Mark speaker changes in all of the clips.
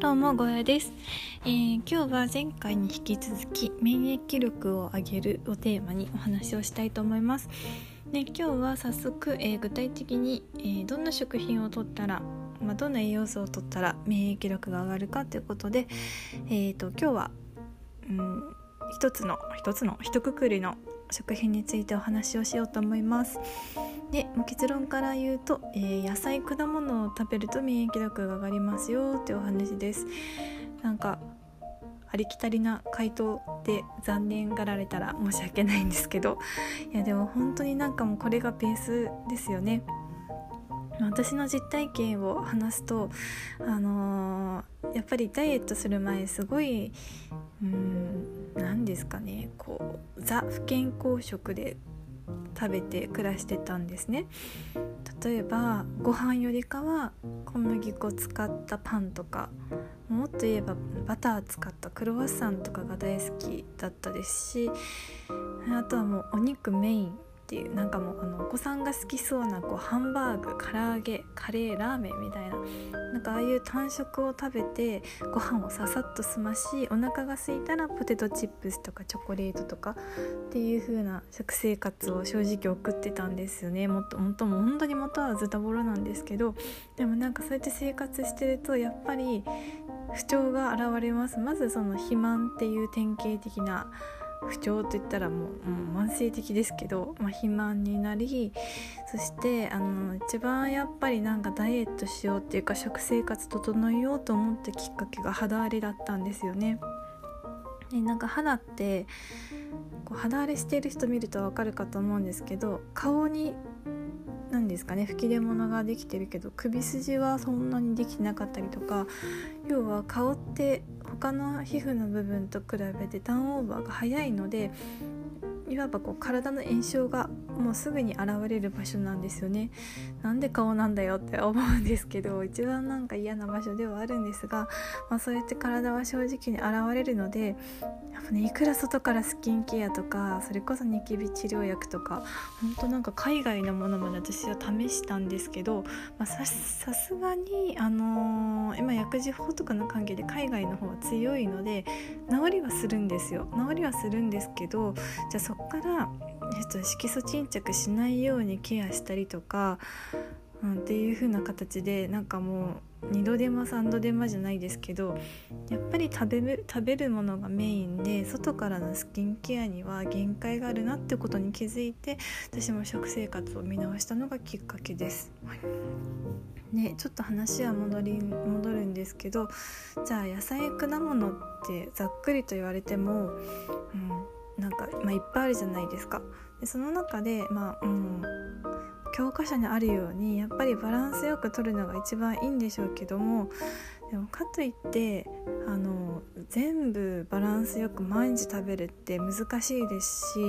Speaker 1: どうもゴヤです、えー、今日は前回に引き続き免疫力を上げるをテーマにお話をしたいと思います。で今日は早速、えー、具体的に、えー、どんな食品をとったらまあ、どんな栄養素をとったら免疫力が上がるかということで、えーと、今日は、うん、一つの一つの一括りの食品についてお話をしようと思います。で結論から言うと、えー、野菜果物を食べると免疫力が上がりますよっていうお話です。なんかありきたりな回答で残念がられたら申し訳ないんですけど。いやでも本当になんかもうこれがベースですよね。私の実体験を話すとあのー、やっぱりダイエットする前すごいうん何ですかねこうザ不健康食で食べて暮らしてたんですね。例えばご飯よりかは小麦粉使ったパンとかもっと言えばバター使ったクロワッサンとかが大好きだったですしあとはもうお肉メインっていうなんかもうあのお子さんが好きそうなこうハンバーグ唐揚げカレーラーメンみたいな。なんかああいう単食を食べてご飯をささっと済ましお腹が空いたらポテトチップスとかチョコレートとかっていう風な食生活を正直送ってたんですよね。もっともっとも本当に元はズタボロなんですけどでもなんかそうやって生活してるとやっぱり不調が現れます。まずその肥満っていう典型的な不調といったらもうもう慢性的ですけど、まあ、肥満になりそしてあの一番やっぱりなんかダイエットしようっていうか食生活整えようと思ったきっかけが肌荒れだったんですよね。でなんか肌ってこう肌荒れしている人見ると分かるかと思うんですけど顔に何ですかね吹き出物ができてるけど首筋はそんなにできてなかったりとか要は顔って他の皮膚の部分と比べてターンオーバーが早いのでいわばこう体の炎症がもうすぐに現れる場所なんですよね。なんで顔なんだよって思うんですけど一番なんか嫌な場所ではあるんですが、まあ、そうやって体は正直に現れるのでやっぱねいくら外からスキンケアとかそれこそニキビ治療薬とか本当なんか海外のものまで私は試したんですけど、まあ、さすがにあのー、今薬事法とかの関係で海外の方は強いので治りはするんですよ。治りはするんですけどじゃあそこからちょっと色素沈着しないようにケアしたりとか、うん、っていう風な形でなんかもう2度手間3度手間じゃないですけどやっぱり食べる食べるものがメインで外からのスキンケアには限界があるなってことに気づいて私も食生活を見直したのがきっかけです。ね、ちょっと話は戻り戻るんですけどじゃあ野菜果物ってざっくりと言われても、うん、なんか、まあ、いっぱいあるじゃないですか。でその中で、まあうん、教科書にあるようにやっぱりバランスよく取るのが一番いいんでしょうけどもでもかといってあの全部バランスよく毎日食べるって難しいですし、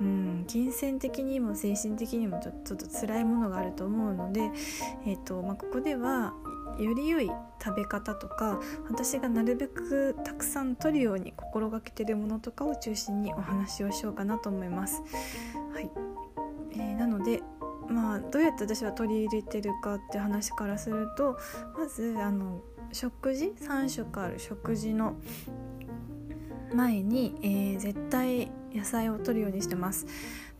Speaker 1: うん、金銭的にも精神的にもちょっと辛いものがあると思うので、えーとまあ、ここではより良い食べ方とか私がなるべくたくさん取るように心がけてるものとかを中心にお話をしようかなと思います。はいえー、なのでまあどうやって私は取り入れてるかって話からするとまずあの食事3食ある食事の前に、えー、絶対野菜を摂るようにしてます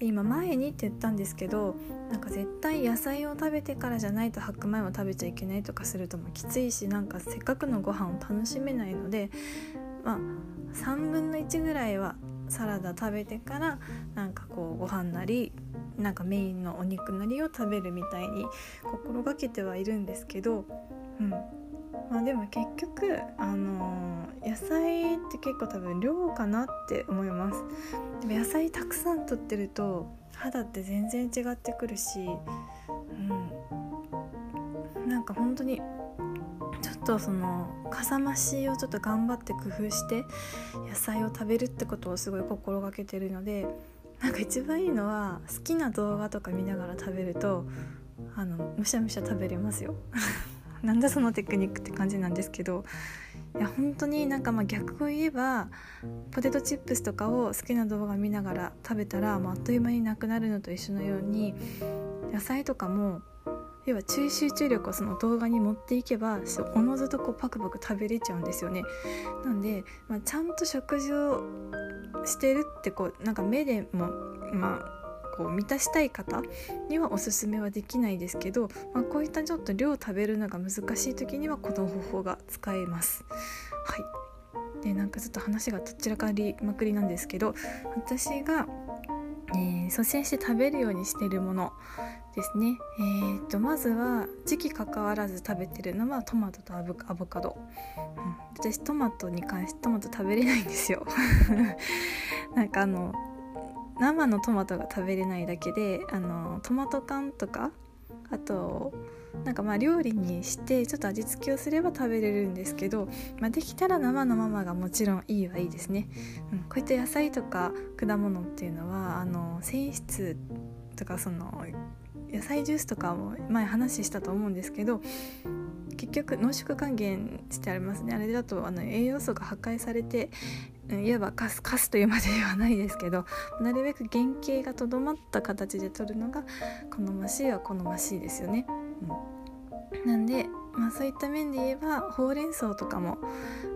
Speaker 1: 今前にって言ったんですけどなんか絶対野菜を食べてからじゃないと白米を食べちゃいけないとかするともきついしなんかせっかくのご飯を楽しめないのでまあ3分の1ぐらいはサラダ食べてからなんかこうご飯なりなんかメインのお肉なりを食べるみたいに心がけてはいるんですけど、うん、まあでも結局あのー、野菜って結構多分量かなって思います。でも野菜たくさん取ってると肌って全然違ってくるしうん。なんか本当にちょっとそのかさ増しをちょっと頑張って工夫して野菜を食べるってことをすごい心がけてるのでなんか一番いいのは好きな動画とか見ながら食べるとあのむしゃむしゃ食べれますよ。なんだそのテクニックって感じなんですけどいや本当になんかまあ逆を言えばポテトチップスとかを好きな動画見ながら食べたら、まあ、あっという間になくなるのと一緒のように野菜とかも要は注集中力をその動画に持っていけばおのずとこうパクパク食べれちゃうんですよね。なんで、まあ、ちゃんと食事をしてるってこうなんか目でもまあこう満たしたい方にはおすすめはできないですけど、まあ、こういったちょっと量食べるのが難しい時にはこの方法が使えます。はい。でなんかちょっと話がどちらかりまくりなんですけど私が、えー、率先して食べるようにしてるものですね、えーと、まずは時期関わらず食べてるのはトマトとアボカド、うん、私トマトに関してトマト食べれないんですよ。なんかあの生のトマトが食べれないだけであのトマト缶とかあとなんかまあ料理にしてちょっと味付けをすれば食べれるんですけど、まあ、できたら生のままがもちろんいいはいいですね、うん、こういった野菜とか果物っていうのはあの繊維質とかその野菜ジュースとかも前話したと思うんですけど結局濃縮還元してありますね。あれだとあの栄養素が破壊されていわばカスカスというまでではないですけどなるべく原型がとどまった形で取るのが好ましいは好ましいですよね。うん、なんで、まあ、そういった面で言えばほうれん草とかも、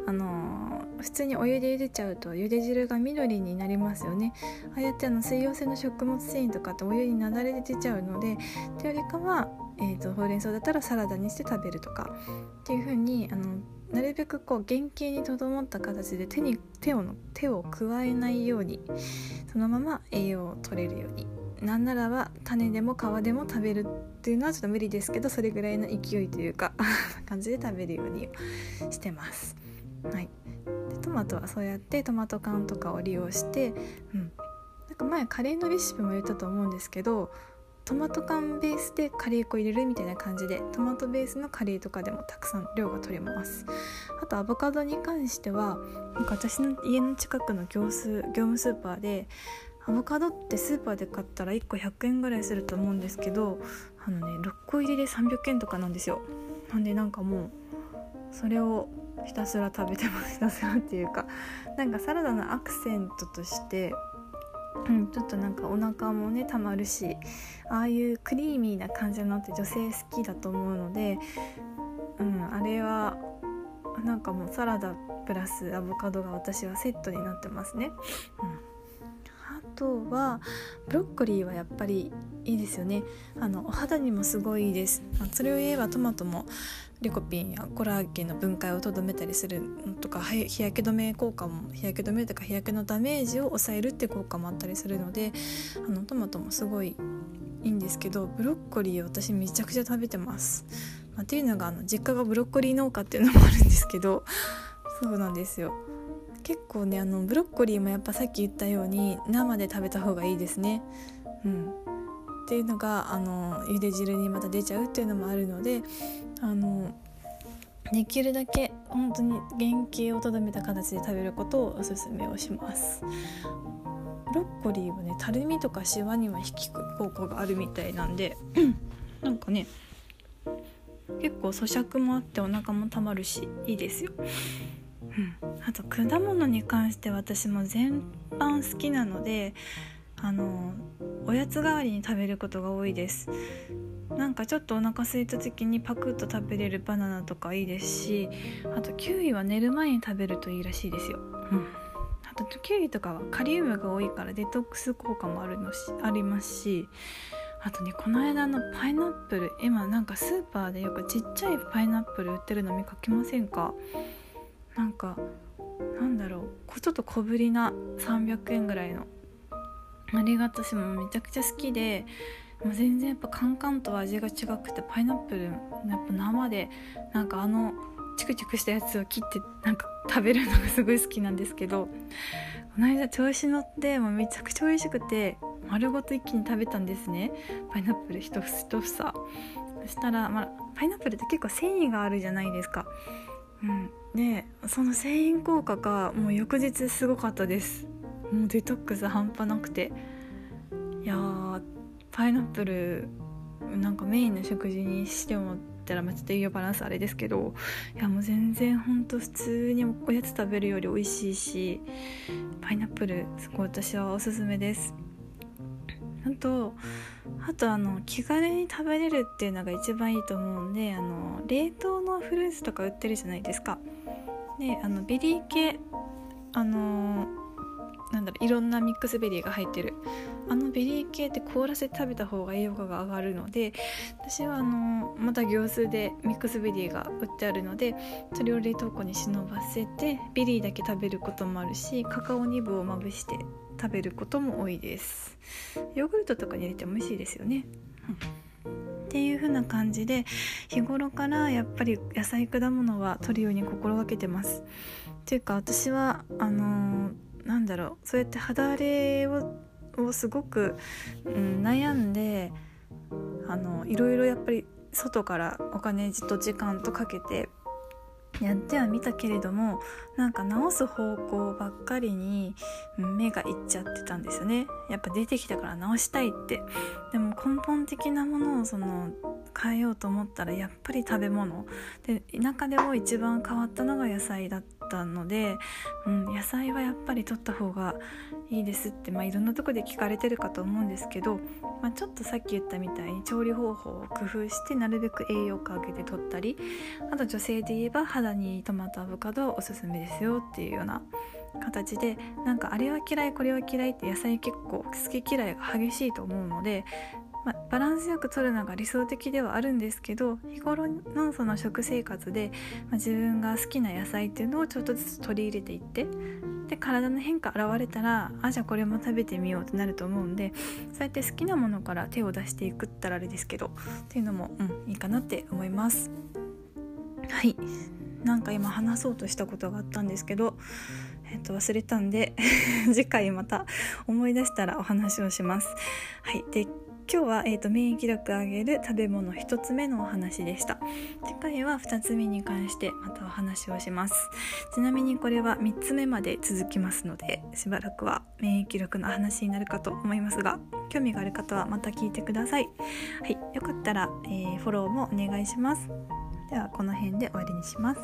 Speaker 1: あのー、普通にお湯で茹でちゃうと茹で汁が緑になりますよねああやってあの水溶性の食物繊維とかってお湯になだれで出ちゃうのでというよりかは、えーと、ほうれん草だったらサラダにして食べるとかっていう風にあのなるべくこう原型にとどまった形で手に手を手を加えないようにそのまま栄養を取れるように。なんならば種でも皮でも食べるっていうのはちょっと無理ですけどそれぐらいの勢いというか 感じで食べるようにしてます。はい、でトマトはそうやってトマト缶とかを利用して、うん、なんか前カレーのレシピも言ったと思うんですけどトマト缶ベースでカレー粉入れるみたいな感じでトマトベースのカレーとかでもたくさん量が取れます。あとアボカドに関してはなんか私の家の近くの業ス業務スーパーでアボカドってスーパーで買ったら1個100円ぐらいすると思うんですけどあのね6個入りで300円とかなんですよ。なんでなんかもうそれをひたすら食べてます。ひたすらっていうかなんかサラダのアクセントとしてうん、ちょっとなんかお腹もねたまるしああいうクリーミーな感じのって女性好きだと思うので、うん、あれはなんかもうサラダプラスアボカドが私はセットになってますね。うんとはブロッコリーはやっぱりいいですよね。あのお肌にもすごいいいです。まそれを言えばトマトもリコピンやコラーゲンの分解をとどめたりするとか日焼け止め効果も日焼け止めとか日焼けのダメージを抑えるって効果もあったりするのであのトマトもすごいいいんですけどブロッコリー私めちゃくちゃ食べてます。まあ、っていうのがあの実家がブロッコリー農家っていうのもあるんですけどそうなんですよ。結構ねあのブロッコリーもやっぱさっき言ったように生で食べた方がいいですね。うん、っていうのがあの茹で汁にまた出ちゃうっていうのもあるのであのできるだけ本当に原型をとどめた形で食べることをおすすめをします。ブロッコリーはねたるみとかシワには引き効果があるみたいなんで なんかね結構咀嚼もあってお腹もたまるしいいですよ。うん、あと果物に関して私も全般好きなのであのおやつ代わりに食べることが多いです。なんかちょっとお腹空いた時にパクッと食べれるバナナとかいいですしあとキウイは寝る前に食べるといいらしいですよ、うん、あとキウイとかはカリウムが多いからデトックス効果もあるのしありますしあとねこの間のパイナップル今なんかスーパーでよくちっちゃいパイナップル売ってるの見かけませんか？なんかなんだろう。ちょっと小ぶりな300円ぐらいの。あれが私もめちゃくちゃ好きでもう全然やっぱカンカンと味が違くてパイナップルやっぱ生でなんかあのチクチクしたやつを切ってなんか食べるのがすごい好きなんですけどこの間調子乗ってもうめちゃくちゃ美味しくて丸ごと一気に食べたんですね。パイナップル一房一房。そしたら、まあ、パイナップルって結構繊維があるじゃないですか。うん、でその繊維効果がもう翌日すごかったです。もうデトックス半端なくて。いやパイナップルなんかメインの食事にしてもったら、ま、ちょっと栄養バランスあれですけどいやもう全然ほんと普通におやつ食べるより美味しいしパイナップルすごい私はおすすめです。あとあとあの気軽に食べれるっていうのが一番いいと思うんであの冷凍のフルーツとか売ってるじゃないですか。であのベリー系あのなんだろういろんなミックスベリーが入ってるあのベリー系って凍らせて食べた方が栄養価が上がるので私はあのまた業スーでミックスベリーが売ってあるのでそれを冷凍庫に忍ばせてベリーだけ食べることもあるしカカオニブをまぶして食べることも多いです。ヨーグルトとかに入れても美味しいですよね、うん、っていう風な感じで日頃からやっぱり野菜果物は取るように心がけてます。っていうか私はあのー、なんだろうそうやって肌荒れををすごく、うん、悩んであのいろいろやっぱり外からお金と時間とかけてやってはみたけれどもなんか直す方向ばっかりに目がいっちゃってたんですよね。やっぱ出てきたから直したいって。でも根本的なものをその変えようと思ったらやっぱり食べ物。で田舎でも一番変わったのが野菜だったので、うん、野菜はやっぱり取った方がいいですって、まあ、いろんなとこで聞かれてるかと思うんですけど、まあ、ちょっとさっき言ったみたいに調理方法を工夫してなるべく栄養価を上げて取ったりあと女性で言えば肌にトマトアボカドはおすすめですよっていうような形でなんかあれは嫌いこれは嫌いって野菜結構好き嫌いが激しいと思うのでまあ、バランスよく取るのが理想的ではあるんですけど日頃のその食生活で、まあ、自分が好きな野菜っていうのをちょっとずつ取り入れていってで体の変化現れたらあじゃあこれも食べてみようってなると思うんでそうやって好きなものから手を出していくったらあれですけどっていうのも、うん、いいかなって思います。はいなんか今話そうとしたことがあったんですけど、えっと、忘れたんで 次回また思い出したらお話をします。はい、で今日は、えーと、免疫力上げる食べ物1つ目のお話でした。次回は2つ目に関してまたお話をします。ちなみにこれは3つ目まで続きますのでしばらくは免疫力の話になるかと思いますが興味がある方はまた聞いてください。はいよかったら、えー、フォローもお願いします。ではこの辺で終わりにします。